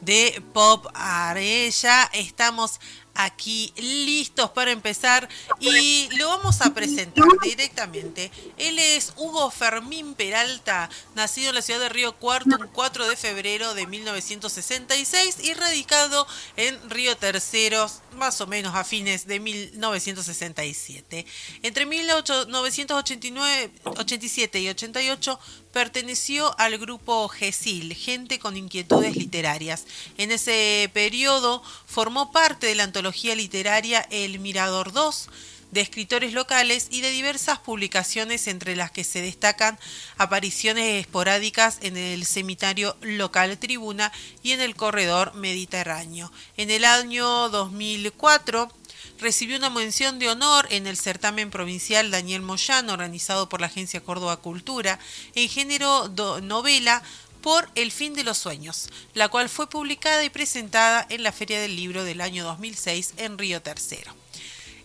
De Pop Arella. Estamos aquí listos para empezar y lo vamos a presentar directamente. Él es Hugo Fermín Peralta, nacido en la ciudad de Río Cuarto un 4 de febrero de 1966 y radicado en Río Tercero más o menos a fines de 1967. Entre 1989, 87 y 88 perteneció al grupo GESIL, Gente con Inquietudes Literarias. En ese periodo formó parte de la antología literaria El Mirador 2, de escritores locales y de diversas publicaciones entre las que se destacan apariciones esporádicas en el semitario local Tribuna y en el corredor Mediterráneo. En el año 2004 recibió una mención de honor en el certamen provincial Daniel Moyano organizado por la Agencia Córdoba Cultura en género novela por El fin de los sueños, la cual fue publicada y presentada en la Feria del Libro del año 2006 en Río Tercero.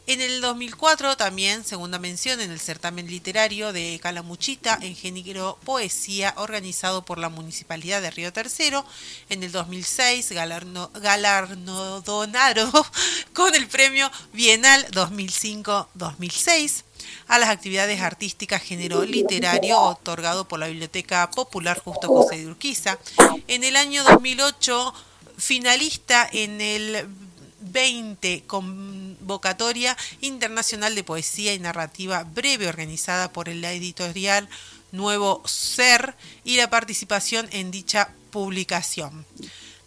En el 2004 también segunda mención en el certamen literario de Calamuchita en género poesía organizado por la Municipalidad de Río Tercero. En el 2006 galardonado con el premio Bienal 2005-2006 a las actividades artísticas género literario otorgado por la Biblioteca Popular Justo José de Urquiza. En el año 2008 finalista en el 20 convocatoria internacional de poesía y narrativa breve organizada por la editorial Nuevo Ser y la participación en dicha publicación.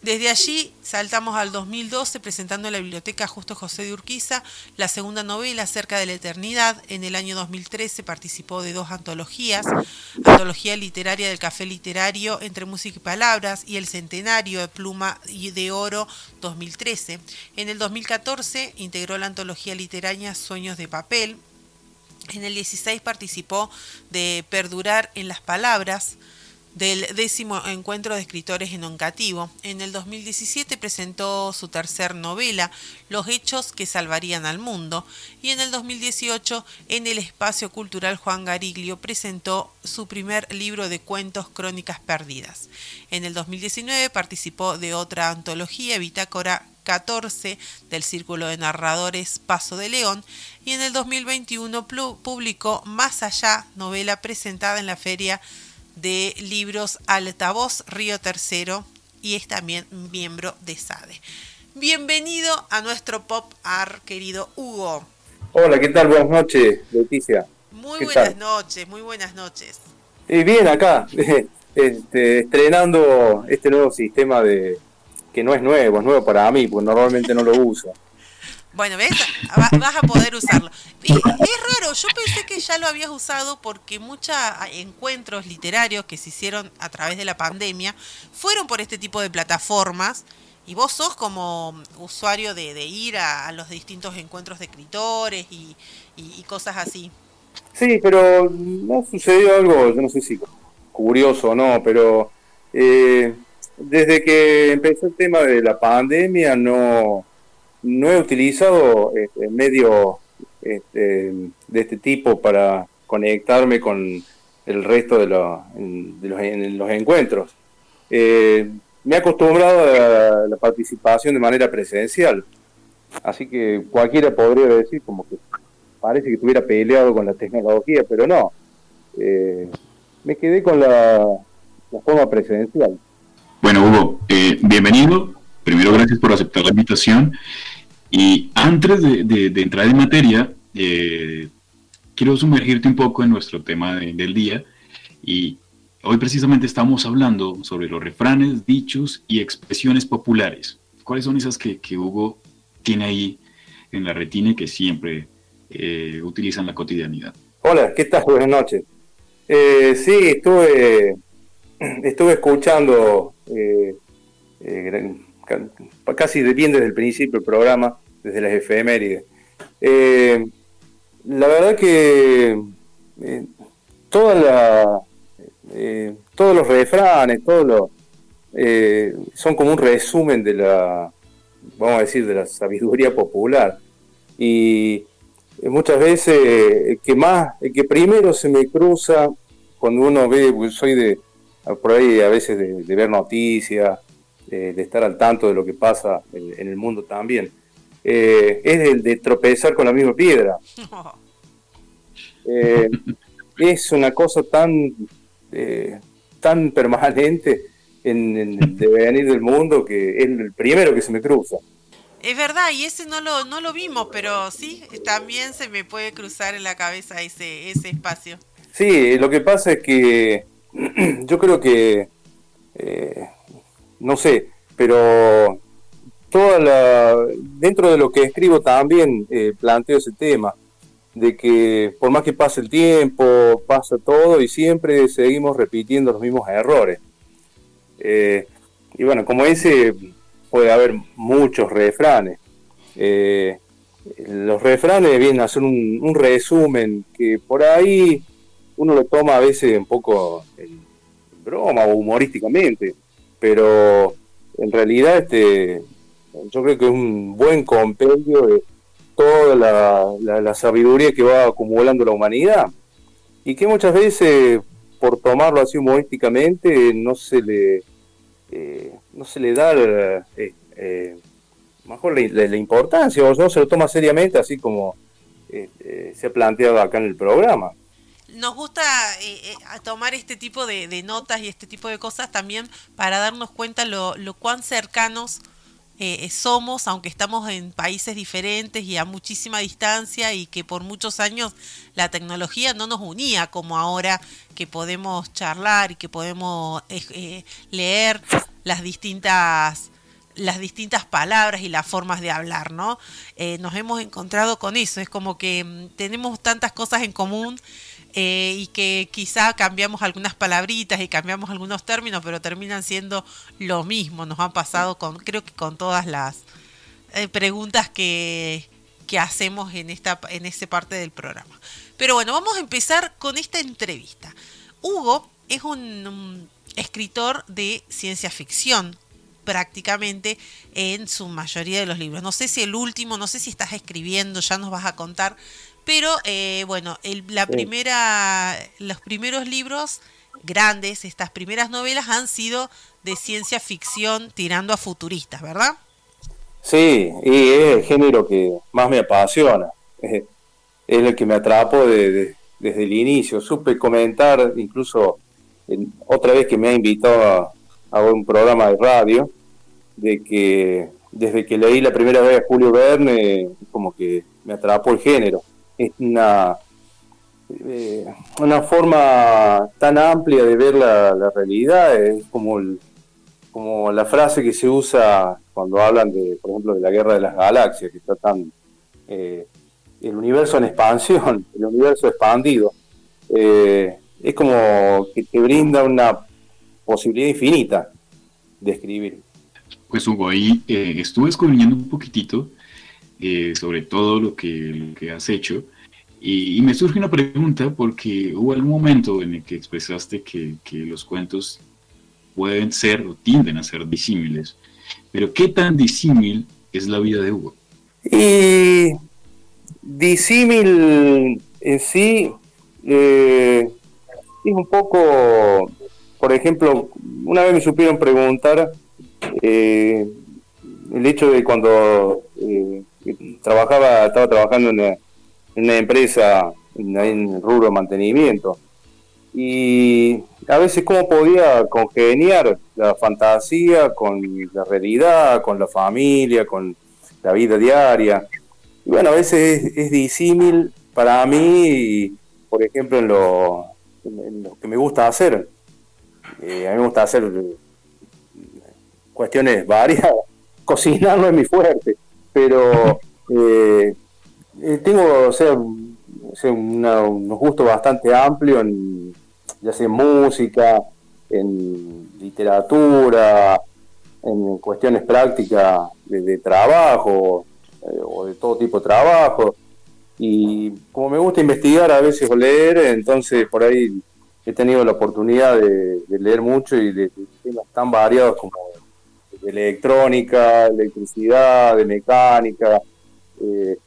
Desde allí saltamos al 2012 presentando en la Biblioteca Justo José de Urquiza la segunda novela Cerca de la Eternidad. En el año 2013 participó de dos antologías, Antología Literaria del Café Literario entre Música y Palabras y El Centenario de Pluma y de Oro 2013. En el 2014 integró la antología literaria Sueños de Papel. En el 16 participó de Perdurar en las Palabras del décimo encuentro de escritores en Oncativo. En el 2017 presentó su tercer novela, Los hechos que salvarían al mundo, y en el 2018 en el Espacio Cultural Juan Gariglio presentó su primer libro de cuentos Crónicas Perdidas. En el 2019 participó de otra antología, Bitácora 14 del Círculo de Narradores Paso de León y en el 2021 publicó Más Allá, novela presentada en la Feria de libros Altavoz Río Tercero y es también miembro de SADE. Bienvenido a nuestro Pop Art, querido Hugo. Hola, ¿qué tal? Buenas noches, Leticia. Muy buenas noches, muy buenas noches. Y bien, acá, este, estrenando este nuevo sistema de que no es nuevo, es nuevo para mí, porque normalmente no lo uso. Bueno, ¿ves? Vas a poder usarlo. Y es raro, yo pensé que ya lo habías usado porque muchos encuentros literarios que se hicieron a través de la pandemia fueron por este tipo de plataformas. Y vos sos como usuario de, ir a, los distintos encuentros de escritores y, cosas así. Sí, pero no sucedió algo, yo no sé si curioso o no, pero eh, desde que empezó el tema de la pandemia no no he utilizado este, medios este, de este tipo para conectarme con el resto de, los, en, los encuentros. Eh, me he acostumbrado a la participación de manera presencial, así que cualquiera podría decir como que parece que estuviera peleado con la tecnología, pero no. Eh, me quedé con la, forma presencial. Bueno, Hugo, eh, bienvenido. Primero, gracias por aceptar la invitación. Y antes de, entrar en materia, eh, quiero sumergirte un poco en nuestro tema del día. Y hoy precisamente estamos hablando sobre los refranes, dichos y expresiones populares. ¿Cuáles son esas que, Hugo tiene ahí en la retina y que siempre eh, utiliza en la cotidianidad? Hola, ¿qué tal? Buenas noches. Eh, sí, estuve, estuve escuchando eh, eh, casi bien desde el principio el programa, desde las efemérides. la verdad que toda la, todos los refranes, todos los, son como un resumen de la, vamos a decir, de la sabiduría popular. Y muchas veces el que más, el que primero se me cruza cuando uno ve, pues, soy de por ahí a veces de, ver noticias, de estar al tanto de lo que pasa en, el mundo también, eh, es el de tropezar con la misma piedra. Eh, es una cosa tan, eh, tan permanente en, en el devenir del mundo que es el primero que se me cruza. Es verdad, y ese no lo, no lo vimos, pero sí, también se me puede cruzar en la cabeza ese, ese espacio. Sí, lo que pasa es que yo creo que, eh, no sé, pero dentro de lo que escribo también eh, planteo ese tema, de que por más que pase el tiempo, pasa todo y siempre seguimos repitiendo los mismos errores. Eh, y bueno, como ese puede haber muchos refranes. Eh, los refranes vienen a ser un, resumen que por ahí uno lo toma a veces un poco en broma o humorísticamente, pero en realidad este, yo creo que es un buen compendio de toda la, sabiduría que va acumulando la humanidad y que muchas veces por tomarlo así humorísticamente no se le eh, no se le da eh, eh, mejor la, importancia o no se lo toma seriamente así como se ha planteado acá en el programa. Nos gusta tomar este tipo de, notas y este tipo de cosas también para darnos cuenta lo, lo cuán cercanos eh, somos, aunque estamos en países diferentes y a muchísima distancia y que por muchos años la tecnología no nos unía como ahora que podemos charlar y que podemos eh, eh, leer las distintas las distintas palabras y las formas de hablar, ¿no? nos hemos encontrado con eso, es como que mm, tenemos tantas cosas en común eh, y que quizá cambiamos algunas palabritas y cambiamos algunos términos, pero terminan siendo lo mismo. Nos han pasado con, creo que con todas las eh, preguntas que, que hacemos en esta en esa parte del programa. Pero bueno, vamos a empezar con esta entrevista. Hugo es un escritor de ciencia ficción, prácticamente en su mayoría de los libros. No sé si el último, no sé si estás escribiendo, ya nos vas a contar, pero eh, bueno, la primera, los primeros libros grandes, estas primeras novelas han sido de ciencia ficción tirando a futuristas, ¿verdad? Sí, y es el género que más me apasiona. Es, el que me atrapó desde el inicio. Supe comentar, incluso otra vez que me ha invitado a, a, un programa de radio, de que desde que leí la primera vez a Julio Verne, como que me atrapó el género es una, eh, una forma tan amplia de ver la, realidad, es como, como la frase que se usa cuando hablan de, por ejemplo, de la guerra de las galaxias, que está tan eh, el universo en expansión, el universo expandido, eh, es como que te brinda una posibilidad infinita de escribir. Pues Hugo, ahí estuve escudriñando un poquitito eh, sobre todo lo que, has hecho. Y, me surge una pregunta porque hubo algún momento en el que expresaste que, los cuentos pueden ser o tienden a ser disímiles. Pero ¿qué tan disímil es la vida de Hugo? Y disímil en sí eh, es un poco, por ejemplo, una vez me supieron preguntar eh, el hecho de cuando trabajaba, estaba trabajando en una, empresa en, rubro de mantenimiento. Y a veces cómo podía congeniar la fantasía con la realidad, con la familia, con la vida diaria. Y bueno, a veces es, disímil para mí, por ejemplo, en lo, que me gusta hacer. Eh, a mí me gusta hacer cuestiones variadas. Cocinar no es mi fuerte pero eh, eh, tengo o sea, unos gustos bastante amplios en, ya sea en música, en literatura, en cuestiones prácticas de, trabajo eh, o de todo tipo de trabajo. Y como me gusta investigar a veces o leer, entonces por ahí he tenido la oportunidad de, leer mucho y de, temas tan variados como de electrónica, electricidad, de mecánica. Eh,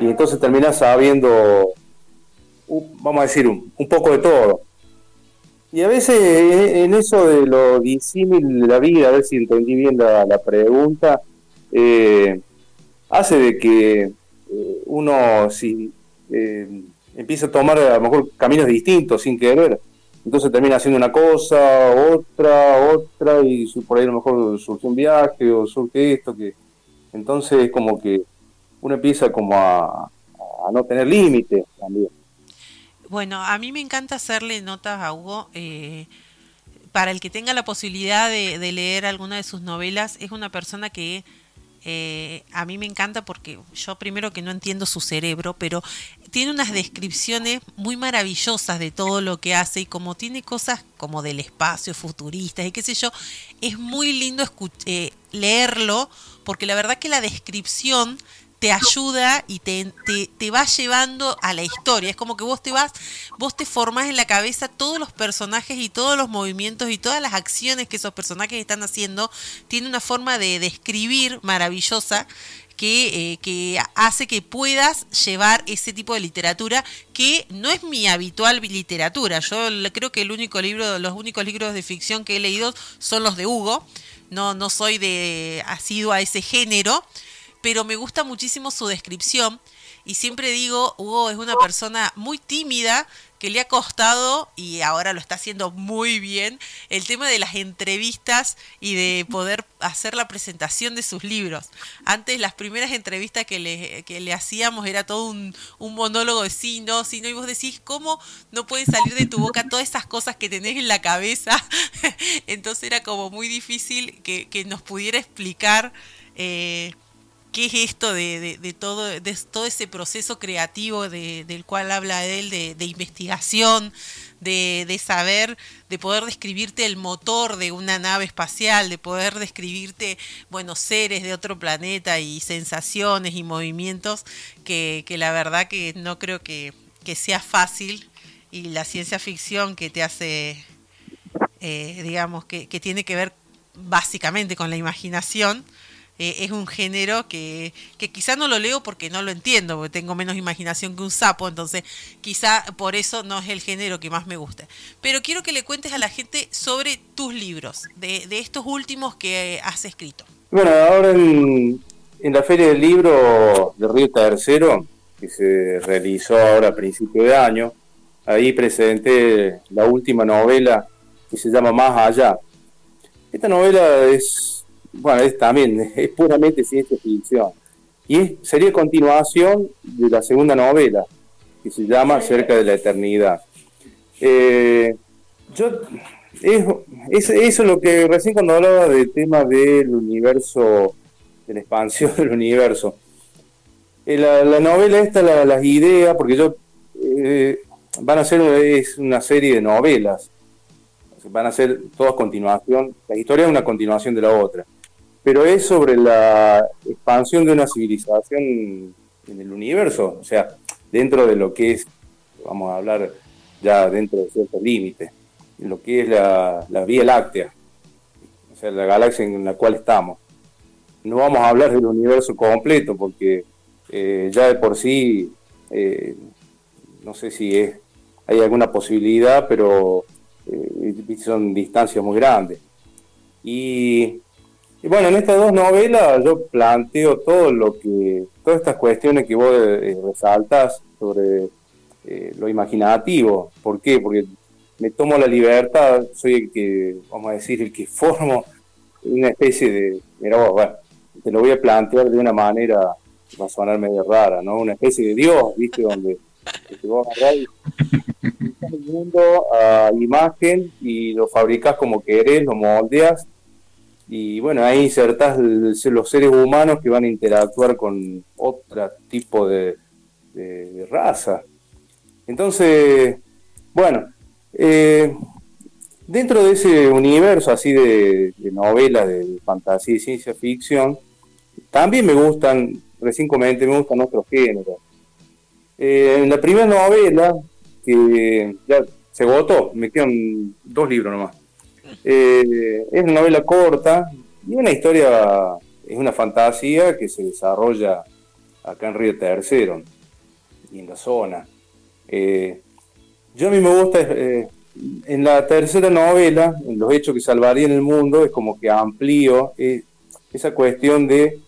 y entonces terminas sabiendo, vamos a decir, un, poco de todo. Y a veces en eso de lo disímil de la vida, a ver si entendí bien la, pregunta, eh, hace de que eh, uno si empieza a tomar a lo mejor caminos distintos sin querer, entonces termina haciendo una cosa, otra, otra, y por ahí a lo mejor surge un viaje o surge esto, que entonces es como que uno empieza como a, no tener límites también. Bueno, a mí me encanta hacerle notas a Hugo. Eh, para el que tenga la posibilidad de leer alguna de sus novelas, es una persona que eh, a mí me encanta porque yo primero que no entiendo su cerebro, pero tiene unas descripciones muy maravillosas de todo lo que hace y como tiene cosas como del espacio, futuristas y qué sé yo, es muy lindo eh, leerlo porque la verdad que la descripción te ayuda y te, te, va llevando a la historia. Es como que vos te vas, vos te formás en la cabeza todos los personajes y todos los movimientos y todas las acciones que esos personajes están haciendo. Tiene una forma de describir maravillosa que, eh, que, hace que puedas llevar ese tipo de literatura que no es mi habitual literatura. Yo creo que el único libro, los únicos libros de ficción que he leído son los de Hugo. No, no soy de asido a ese género pero me gusta muchísimo su descripción y siempre digo, Hugo es una persona muy tímida que le ha costado y ahora lo está haciendo muy bien el tema de las entrevistas y de poder hacer la presentación de sus libros. Antes las primeras entrevistas que le, que le hacíamos era todo un, monólogo de sí, no, sí, no, y vos decís, ¿cómo no pueden salir de tu boca todas esas cosas que tenés en la cabeza? Entonces era como muy difícil que, que nos pudiera explicar. Eh, qué es esto de, de, todo, de todo ese proceso creativo del cual habla él, de, investigación, de, saber, de poder describirte el motor de una nave espacial, de poder describirte, bueno, seres de otro planeta y sensaciones y movimientos que, la verdad que no creo que, sea fácil y la ciencia ficción que te hace, eh, digamos, que tiene que ver básicamente con la imaginación, eh, es un género que, que quizá no lo leo porque no lo entiendo, porque tengo menos imaginación que un sapo, entonces quizá por eso no es el género que más me gusta. Pero quiero que le cuentes a la gente sobre tus libros, de, de estos últimos que has escrito. Bueno, ahora en, en la Feria del Libro de Río Tercero, que se realizó ahora a principio de año, ahí presenté la última novela que se llama Más Allá. Esta novela es bueno, es también, es puramente ciencia ficción. Y sería continuación de la segunda novela, que se llama Cerca de la Eternidad. Eh, yo, es, eso es lo que recién cuando hablaba del tema del universo, de la expansión del universo. Eh, la, novela esta, las ideas, porque yo, eh, van a ser es una serie de novelas, van a ser todas continuación, la historia es una continuación de la otra pero es sobre la expansión de una civilización en el universo, o sea, dentro de lo que es, vamos a hablar ya dentro de ciertos límites, lo que es la, Vía Láctea, o sea, la galaxia en la cual estamos. No vamos a hablar del universo completo porque eh, ya de por sí, eh, no sé si es, hay alguna posibilidad, pero eh, son distancias muy grandes. Y y bueno, en estas dos novelas yo planteo todo lo que, todas estas cuestiones que vos eh, resaltas sobre eh, lo imaginativo. ¿Por qué? Porque me tomo la libertad, soy el que, vamos a decir, el que formo una especie de, mira vos, bueno, te lo voy a plantear de una manera, va a sonar medio rara, ¿no? Una especie de Dios, ¿viste? Donde te vos agarrás el mundo a imagen y lo fabricás como querés, lo moldeas y bueno, ahí insertás los seres humanos que van a interactuar con otro tipo de, raza. Entonces, bueno, Eh, dentro de ese universo así de, novelas de fantasía y ciencia ficción, también me gustan, recién comenté, me gustan otros géneros. Eh, en la primera novela, que ya se votó, me quedan dos libros nomás. Eh, es una novela corta y una historia, es una fantasía que se desarrolla acá en Río Tercero y en la zona. Eh, yo a mí me gusta, eh, en la tercera novela, en Los hechos que salvarían el mundo, es como que amplío esa cuestión de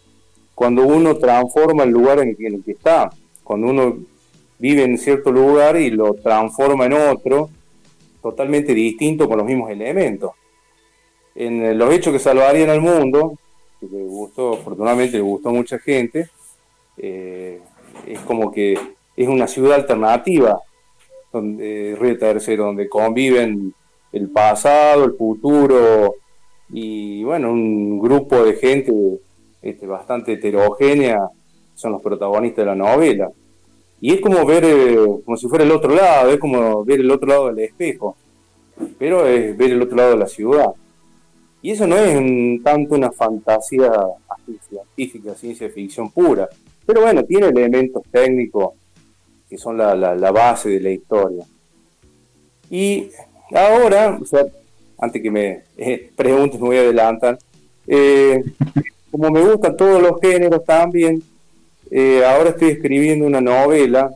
cuando uno transforma el lugar en el, que está, cuando uno vive en cierto lugar y lo transforma en otro, totalmente distinto con los mismos elementos. En Los hechos que salvarían al mundo, que le gustó, afortunadamente le gustó a mucha gente, es como que es una ciudad alternativa, donde Río Tercero, donde conviven el pasado, el futuro y bueno, un grupo de gente este, bastante heterogénea son los protagonistas de la novela. Y es como ver, eh, como si fuera el otro lado, es como ver el otro lado del espejo, pero es ver el otro lado de la ciudad. Y eso no es tanto una fantasía científica, ciencia ficción pura, pero bueno, tiene elementos técnicos que son la, la, base de la historia. Y ahora, o sea, antes que me eh, preguntes, me voy a adelantar, eh, como me gustan todos los géneros también, eh, ahora estoy escribiendo una novela,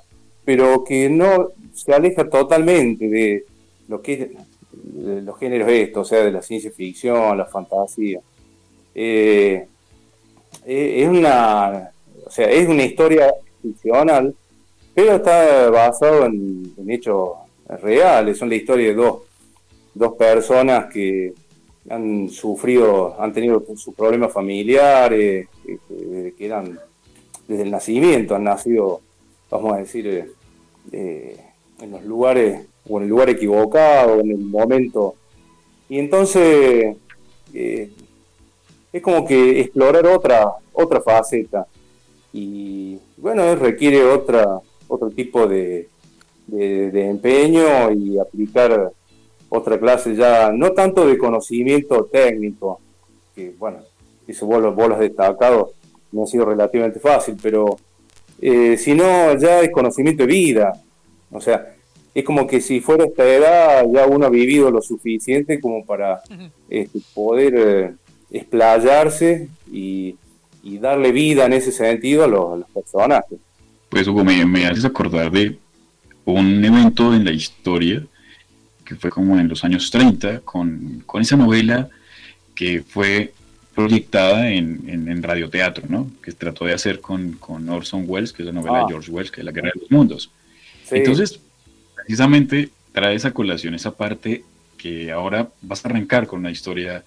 pero que no se aleja totalmente de lo que es los géneros estos, o sea, de la ciencia ficción, la fantasía. es una, o sea, es una historia ficcional, pero está basado en, hechos reales, son la historia de dos, dos personas que han sufrido, han tenido sus problemas familiares, que, eran desde el nacimiento, han nacido, vamos a decir, eh, eh, en los lugares, o en el lugar equivocado, en el momento. Y entonces eh, es como que explorar otra, otra faceta. Y bueno, requiere otra, otro tipo de, de, empeño y aplicar otra clase ya, no tanto de conocimiento técnico, que bueno, eso vos, vos lo has destacado, no ha sido relativamente fácil, pero eh, sino ya es conocimiento de vida. O sea, es como que si fuera esta edad ya uno ha vivido lo suficiente como para este, poder eh, explayarse y, y, darle vida en ese sentido a los, a los personajes. Pues Hugo, me, me haces acordar de un evento en la historia que fue como en los años 30 con, esa novela que fue proyectada en, en, radioteatro, ¿no? Que trató de hacer con, Orson Welles, que es la novela de ah. George Wells, que es La Guerra de los Mundos. Entonces, precisamente trae esa colación, esa parte que ahora vas a arrancar con una historia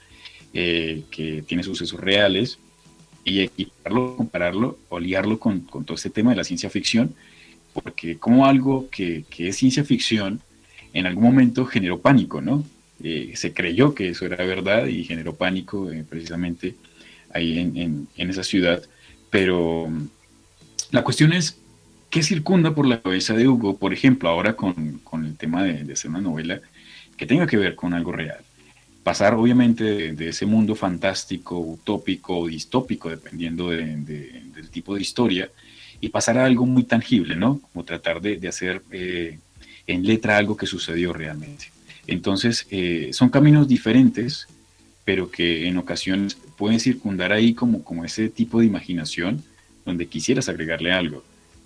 eh, que tiene sucesos reales, y equiparlo, compararlo o liarlo con, con, todo este tema de la ciencia ficción, porque como algo que, que es ciencia ficción en algún momento generó pánico, ¿no? Eh, se creyó que eso era verdad y generó pánico eh, precisamente ahí en, en, esa ciudad, pero mm, la cuestión es, ¿qué circunda por la cabeza de Hugo, por ejemplo, ahora con, con el tema de, de hacer una novela que tenga que ver con algo real? pasar obviamente de, ese mundo fantástico, utópico o distópico, dependiendo del tipo de historia, y pasar a algo muy tangible, ¿no? Como tratar de, hacer eh, en letra algo que sucedió realmente. Entonces, eh, son caminos diferentes, pero que en ocasiones pueden circundar ahí como, como ese tipo de imaginación donde quisieras agregarle algo.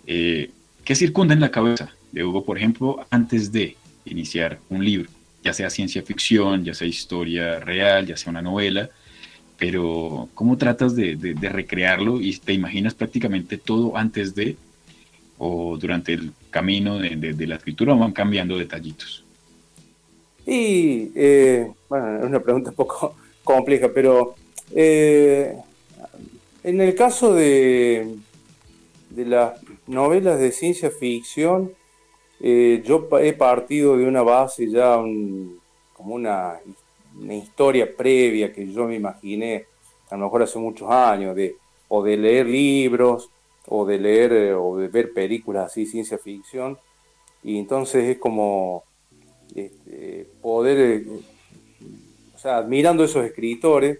Eh, ¿Qué circunda en la cabeza de Hugo, por ejemplo, antes de iniciar un libro? ya sea ciencia ficción, ya sea historia real, ya sea una novela, pero ¿cómo tratas de, recrearlo y te imaginas prácticamente todo antes de o durante el camino de, la escritura van cambiando detallitos? Y, eh, bueno, es una pregunta un poco compleja, pero eh, en el caso de, de las novelas de ciencia ficción, eh, yo he partido de una base ya, como una, historia previa que yo me imaginé, a lo mejor hace muchos años, de, o de leer libros, o de leer, eh, o de ver películas así, ciencia ficción, y entonces es como este, poder, eh, o sea, admirando esos escritores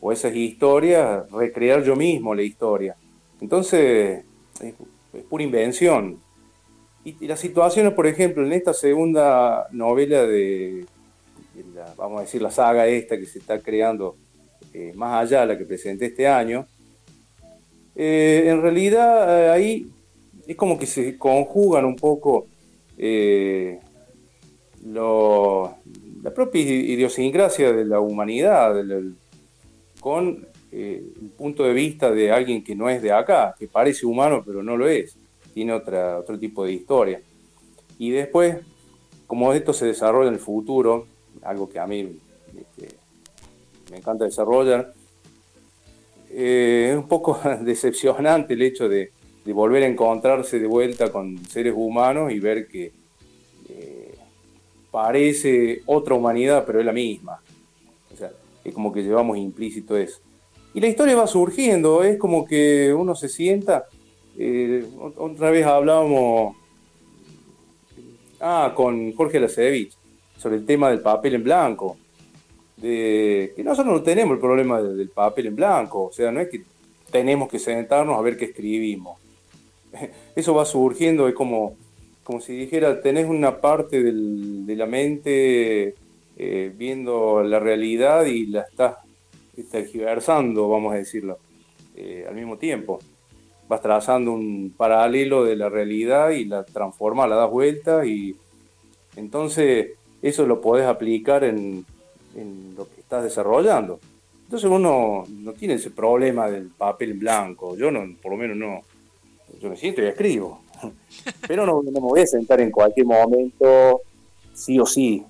o esas historias, recrear yo mismo la historia. Entonces, es, pura invención. Y, las situaciones, por ejemplo, en esta segunda novela de, vamos a decir, la saga esta que se está creando eh, más allá de la que presenté este año, eh, en realidad ahí es como que se conjugan un poco la propia idiosincrasia de la humanidad, con eh, el punto de vista de alguien que no es de acá, que parece humano pero no lo es, tiene otra, otro tipo de historia. Y después, como esto se desarrolla en el futuro, algo que a mí este, me encanta desarrollar, eh, es un poco decepcionante el hecho de, de volver a encontrarse de vuelta con seres humanos y ver que parece otra humanidad, pero es la misma. O sea, es como que llevamos implícito eso. Y la historia va surgiendo, es como que uno se sienta. Eh, otra vez hablábamos ah, con Jorge Lacevich sobre el tema del papel en blanco. De que nosotros no tenemos el problema del papel en blanco, o sea, no es que tenemos que sentarnos a ver qué escribimos. Eso va surgiendo, es como como si dijera, tenés una parte de la mente eh, viendo la realidad y la estás tergiversando, vamos a decirlo, eh, al mismo tiempo. Vas trazando un paralelo de la realidad y la transformas, la das vuelta y entonces eso lo podés aplicar en, lo que estás desarrollando. Entonces uno no tiene ese problema del papel blanco, yo no, por lo menos no, yo me siento y escribo. Pero no, me voy a sentar en cualquier momento, sí o sí.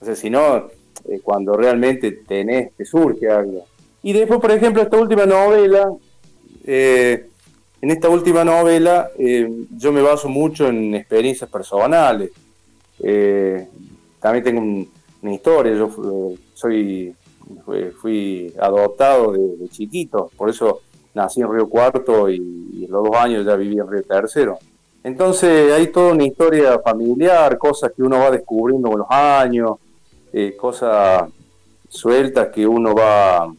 O sea, si no, eh, cuando realmente tenés, te surge algo. Y después, por ejemplo, esta última novela, eh, en esta última novela eh, yo me baso mucho en experiencias personales. también tengo una historia, yo soy fui, adoptado de, chiquito, por eso nací en Río Cuarto y, y, los dos años ya viví en Río Tercero. Entonces hay toda una historia familiar, cosas que uno va descubriendo con los años, eh, cosas sueltas que uno va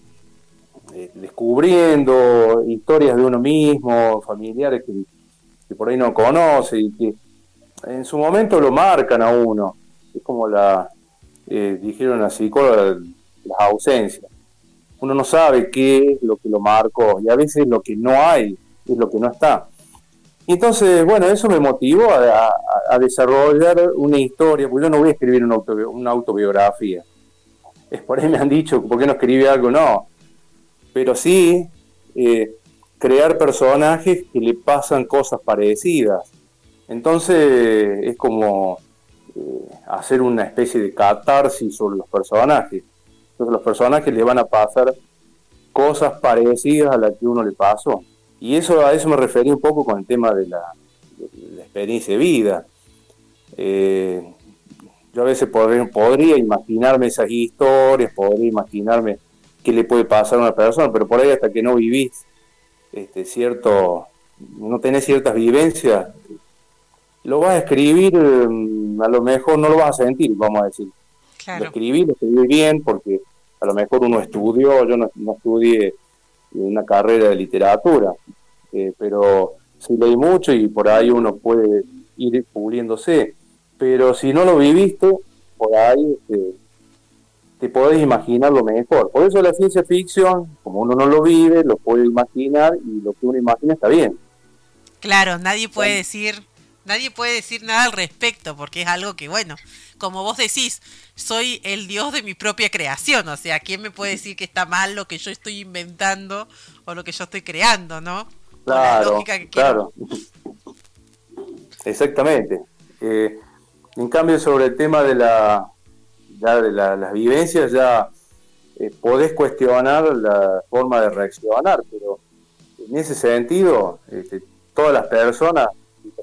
eh, descubriendo, historias de uno mismo, familiares que, por ahí no conoce y que en su momento lo marcan a uno. Es como la, eh, dijeron las psicólogas, las ausencias uno no sabe qué es lo que lo marcó y a veces lo que no hay es lo que no está. Y entonces, bueno, eso me motivó a, desarrollar una historia, porque yo no voy a escribir una, autobiografía. Es por ahí me han dicho, ¿por qué no escribe algo? No. Pero sí eh, crear personajes que le pasan cosas parecidas. Entonces es como eh, hacer una especie de catarsis sobre los personajes. Entonces los personajes le van a pasar cosas parecidas a las que uno le pasó. Y eso a eso me refería un poco con el tema de la, experiencia de vida. Eh, yo a veces podría, imaginarme esas historias, podría imaginarme qué le puede pasar a una persona, pero por ahí hasta que no vivís este, cierto, no tenés ciertas vivencias, lo vas a escribir, mm, a lo mejor no lo vas a sentir, vamos a decir. Lo escribí, lo escribí bien, porque a lo mejor uno estudió, yo no, estudié una carrera de literatura, eh, pero sí leí mucho y por ahí uno puede ir puliéndose. Pero si no lo viviste, por ahí este, te podés imaginar lo mejor. Por eso la ciencia ficción, como uno no lo vive, lo puede imaginar y lo que uno imagina está bien. Claro, nadie puede decir, nadie puede decir nada al respecto, porque es algo que, bueno, como vos decís, soy el dios de mi propia creación, o sea, ¿quién me puede decir que está mal lo que yo estoy inventando o lo que yo estoy creando, no? Claro, claro. Exactamente. Eh, en cambio, sobre el tema de la, de las vivencias, ya eh, podés cuestionar la forma de reaccionar, pero en ese sentido, este, todas las personas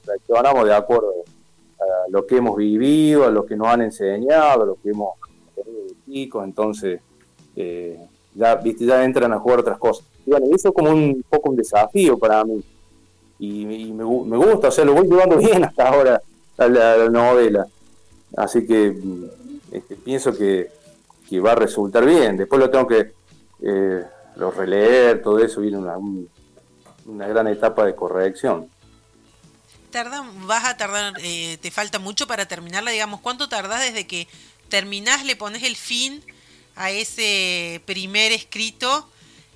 reaccionamos de acuerdo a lo que hemos vivido, a lo que nos han enseñado, a lo que hemos tenido de chicos, entonces eh, ya, ¿viste? ya entran a jugar otras cosas. Y bueno, eso es como un poco un desafío para mí. Y, me, gusta, o sea, lo voy llevando bien hasta ahora a la, novela. así que mm, este, pienso que, va a resultar bien. Después lo tengo que eh, releer, todo eso, viene una, una gran etapa de corrección. Tarda, vas a tardar, eh, te falta mucho para terminarla, digamos, ¿cuánto tardás desde que terminás, le pones el fin a ese primer escrito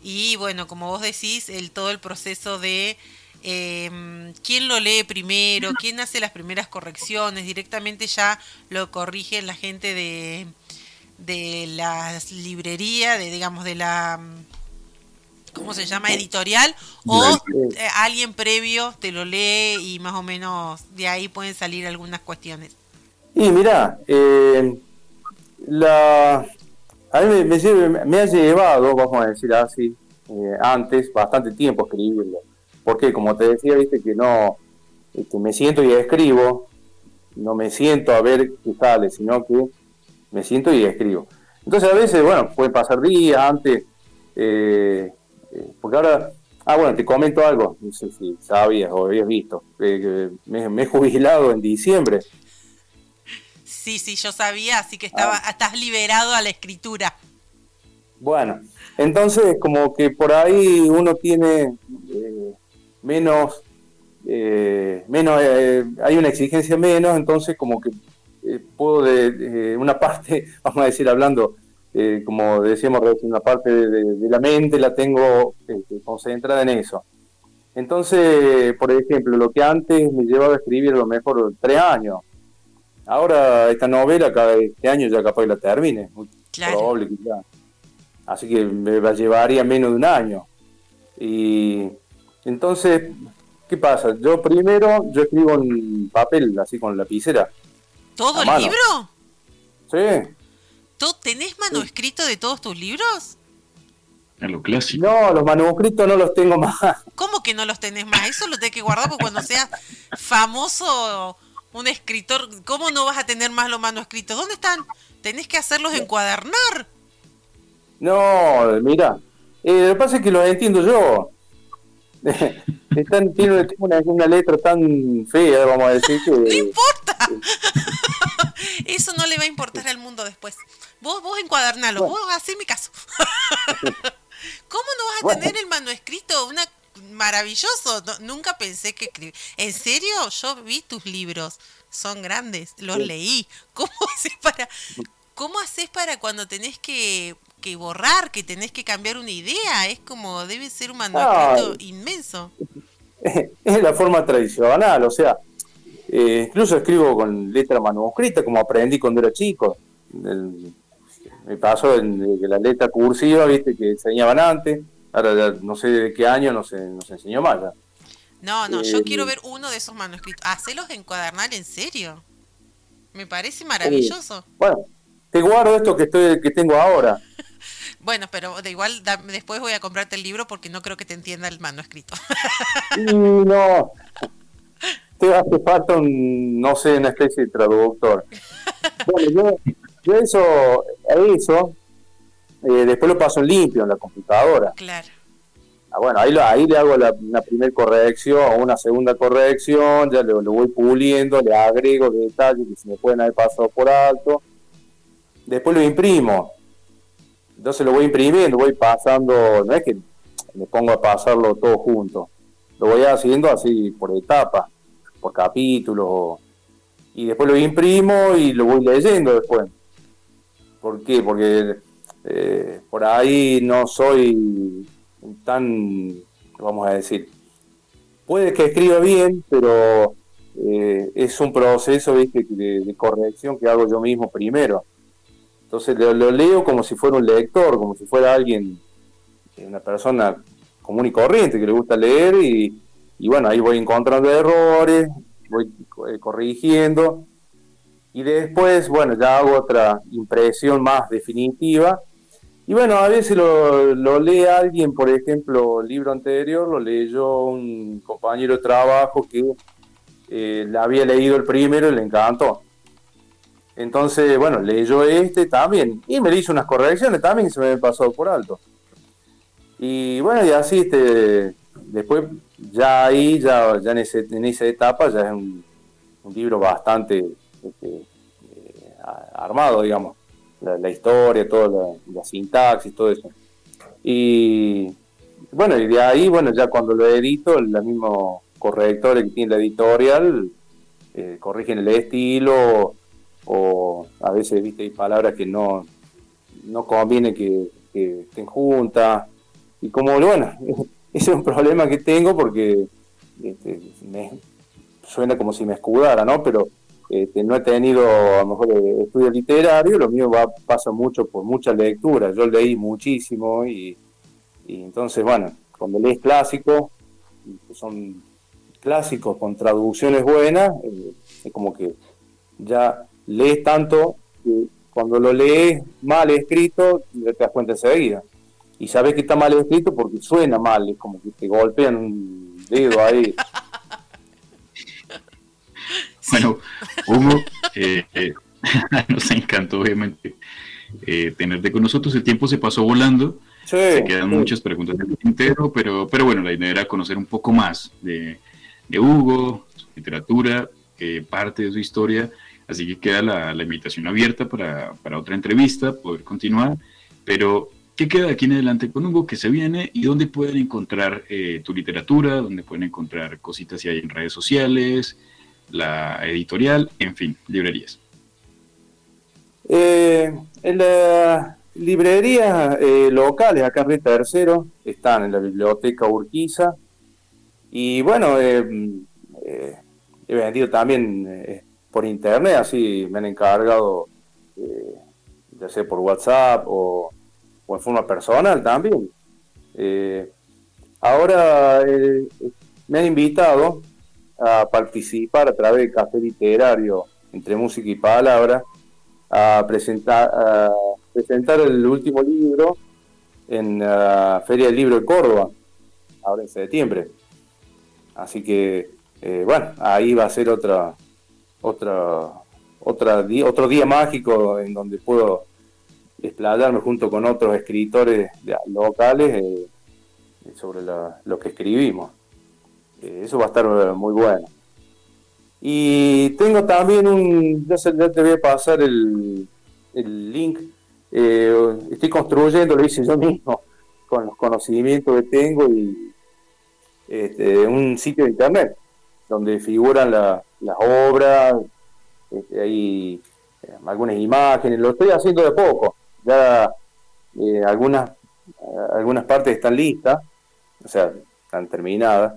y bueno, como vos decís, el, todo el proceso de eh, quién lo lee primero, quién hace las primeras correcciones, directamente ya lo corrige la gente de, de las librerías, de digamos de la ¿cómo se llama? editorial o eh, alguien previo te lo lee y más o menos de ahí pueden salir algunas cuestiones. Y mira, eh, la, a mí me, ha llevado, vamos a decir así, eh, antes bastante tiempo escribirlo. Porque como te decía, viste que no, que me siento y escribo, no me siento a ver qué sale, sino que me siento y escribo. Entonces a veces, bueno, pueden pasar días antes, eh, eh, porque ahora, ah, bueno, te comento algo, no sé si sabías o habías visto, me, me, he jubilado en diciembre. Sí, sí, yo sabía, así que estaba, ah. estás liberado a la escritura. Bueno, entonces como que por ahí uno tiene eh, menos, eh, menos hay una exigencia menos, entonces como que puedo de, una parte, vamos a decir, hablando eh, como decíamos una parte de, la mente la tengo este, concentrada en eso. Entonces, por ejemplo, lo que antes me llevaba a escribir a lo mejor tres años, ahora esta novela cada este año ya capaz que la termine, muy probable que ya. Así que me llevaría menos de un año. Y entonces, ¿qué pasa? Yo primero, yo escribo en papel, así con lapicera. ¿Todo el libro? Sí. ¿Tenés manuscrito de todos tus libros? En lo clásico. No, los manuscritos no los tengo más. ¿Cómo que no los tenés más? Eso lo tenés que guardar porque cuando seas famoso un escritor, ¿cómo no vas a tener más los manuscritos? ¿Dónde están? Tenés que hacerlos encuadernar. No, mira, eh, lo que pasa es que los entiendo yo. Están, tiene una, una, letra tan fea, vamos a decir que... ¡No importa! Eso no le va a importar al mundo después. Vos, vos encuadernalo, vos hacé mi caso. ¿Cómo no vas a tener el manuscrito? Una maravilloso. nunca pensé que escribir. ¿En serio? Yo vi tus libros. Son grandes. Los leí. ¿Cómo haces para cómo haces para cuando tenés que, que, borrar, que tenés que cambiar una idea? Es como debe ser un manuscrito inmenso. Es la forma tradicional, o sea, eh, incluso escribo con letra manuscrita, como aprendí cuando era chico me pasó en, la letra cursiva, viste, que enseñaban antes, ahora no sé de qué año no se, nos enseñó más ya. No, no, yo eh, quiero ver uno de esos manuscritos. Hacelos encuadernar en serio. Me parece maravilloso. bueno, te guardo esto que estoy que tengo ahora. bueno, pero de igual después voy a comprarte el libro porque no creo que te entienda el manuscrito. no. Te hace falta un, no sé, una especie de traductor. Bueno, yo, yo eso, eso eh, después lo paso en limpio en la computadora. Claro. Ah, bueno, ahí, ahí le hago la, una primera corrección, una segunda corrección, ya lo, voy puliendo, le agrego detalles que se me pueden haber pasado por alto. Después lo imprimo. Entonces lo voy imprimiendo, voy pasando, no es que me pongo a pasarlo todo junto. Lo voy haciendo así por etapas, por capítulos. Y después lo imprimo y lo voy leyendo después. ¿Por qué? Porque eh, por ahí no soy tan, vamos a decir, puede que escriba bien, pero eh, es un proceso De, corrección que hago yo mismo primero. Entonces lo, leo como si fuera un lector, como si fuera alguien, una persona común y corriente que le gusta leer y, y bueno, ahí voy encontrando errores, voy eh, corrigiendo y después, bueno, ya hago otra impresión más definitiva. Y bueno, a veces lo, lee alguien, por ejemplo, el libro anterior lo leyó un compañero de trabajo que eh, le había leído el primero y le encantó. Entonces, bueno, leyó este también y me hizo unas correcciones también que se me pasó por alto. Y bueno, y así, este, después ya ahí, ya, ya en, ese, en esa etapa, ya es un libro bastante este, armado, digamos, la, historia, toda la, la, sintaxis, todo eso. Y bueno, y de ahí, bueno, ya cuando lo edito, el mismo corrector que tiene la editorial eh, corrigen el estilo o, a veces, viste, hay palabras que no, no conviene que, estén juntas. Y como, bueno, ese es un problema que tengo porque este, suena como si me escudara, ¿no? Pero este, no he tenido a lo mejor estudio literario, lo mío va, pasa mucho por mucha lectura, yo leí muchísimo y, entonces, bueno, cuando lees clásicos, que son clásicos con traducciones buenas, eh, es como que ya lees tanto que cuando lo lees mal escrito, te das cuenta enseguida. Y sabes que está mal escrito porque suena mal, es como que te golpean un dedo ahí. Bueno, Hugo, eh, eh, nos encantó obviamente eh, tenerte con nosotros. El tiempo se pasó volando. se quedan muchas preguntas en el tintero, pero, pero bueno, la idea era conocer un poco más de, Hugo, su literatura, parte de su historia. Así que queda la, invitación abierta para, para, otra entrevista, poder continuar. Pero, ¿qué queda aquí en adelante con Hugo? ¿Qué se viene? ¿Y dónde pueden encontrar tu literatura? ¿Dónde pueden encontrar cositas si hay en redes sociales? La editorial, en fin, librerías. Eh, en las librerías eh, locales, acá en Tercero, están en la biblioteca Urquiza. Y bueno, eh, he vendido también por internet, así me han encargado, ya sea por WhatsApp o en forma personal también. ahora me han invitado a participar a través del café literario entre música y palabra, a presentar, a presentar el último libro en la Feria del Libro de Córdoba, ahora en septiembre. Así que, eh, bueno, ahí va a ser otra, otra, otra, otro día mágico en donde puedo explayarme junto con otros escritores locales eh, sobre lo que escribimos. Eh, eso va a estar eh, muy bueno. Y tengo también un, ya, te voy a pasar el, el link, eh, estoy construyendo, lo hice yo mismo, con los conocimientos que tengo y este, un sitio de internet donde figuran las obras, este, hay algunas imágenes, lo estoy haciendo de poco, ya algunas, algunas partes están listas, o sea, están terminadas,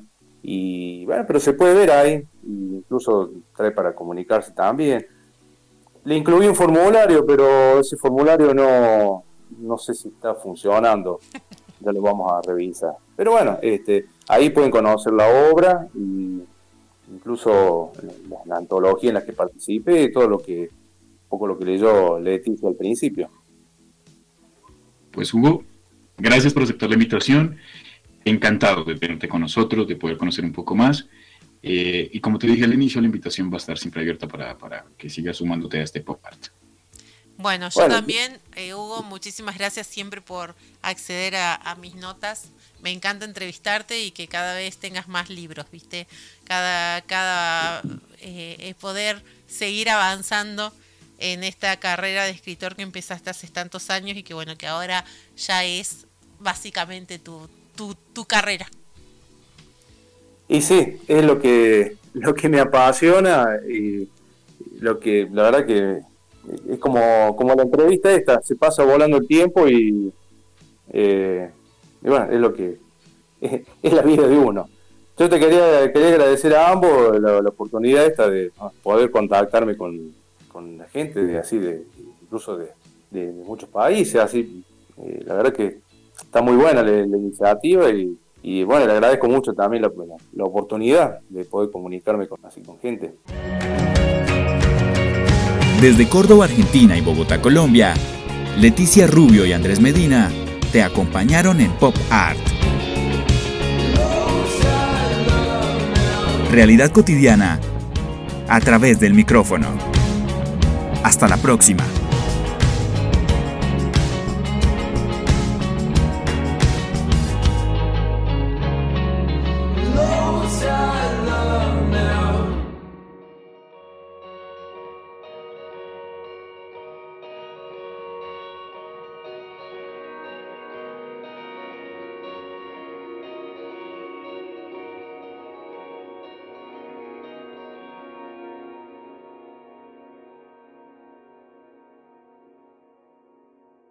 y bueno, pero se puede ver ahí, incluso trae para comunicarse también. Le incluí un formulario, pero ese formulario no, no sé si está funcionando. Ya lo vamos a revisar. Pero bueno, este, ahí pueden conocer la obra y incluso la, antología en la que participé todo lo que, un poco lo que leyó Leticia al principio. Pues Hugo, gracias por aceptar la invitación encantado de tenerte con nosotros, de poder conocer un poco más. Eh, y como te dije al inicio, la invitación va a estar siempre abierta para, para que sigas sumándote a este pop art. Bueno, yo también, eh, Hugo, muchísimas gracias siempre por acceder a, mis notas. Me encanta entrevistarte y que cada vez tengas más libros, ¿viste? Cada, cada eh, poder seguir avanzando en esta carrera de escritor que empezaste hace tantos años y que bueno, que ahora ya es básicamente tu, tu, carrera. Y sí, es lo que, lo que me apasiona y lo que, la verdad que es como, como la entrevista esta, se pasa volando el tiempo y, eh, bueno, es lo que, es, la vida de uno. Yo te quería, quería agradecer a ambos la, oportunidad esta de poder contactarme con, con la gente de así, de incluso de, de, muchos países, así, eh, la verdad que está muy buena la, iniciativa y, bueno, le agradezco mucho también la, oportunidad de poder comunicarme así, con gente. Desde Córdoba, Argentina y Bogotá, Colombia, Leticia Rubio y Andrés Medina te acompañaron en Pop Art. Realidad cotidiana a través del micrófono. Hasta la próxima.